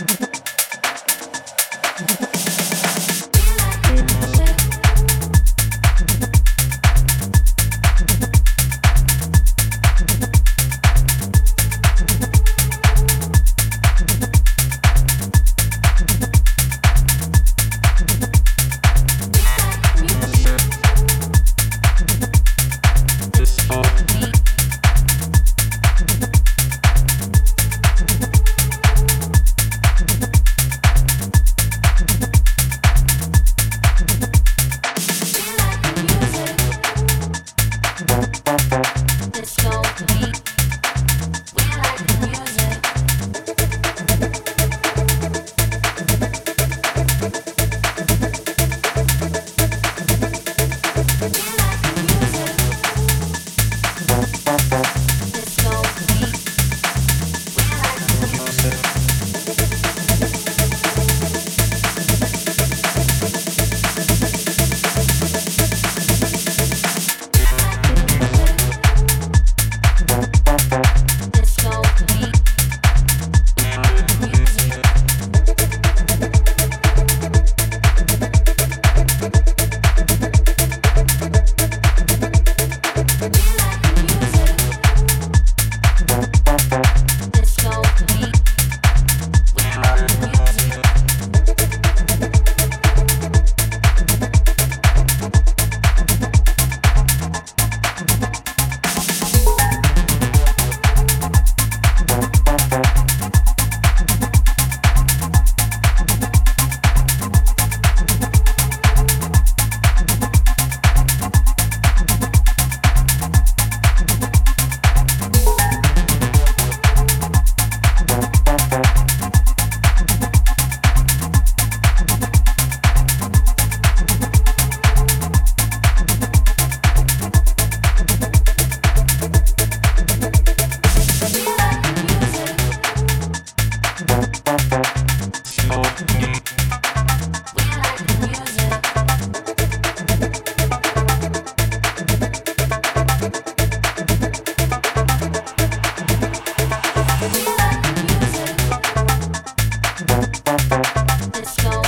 you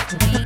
to.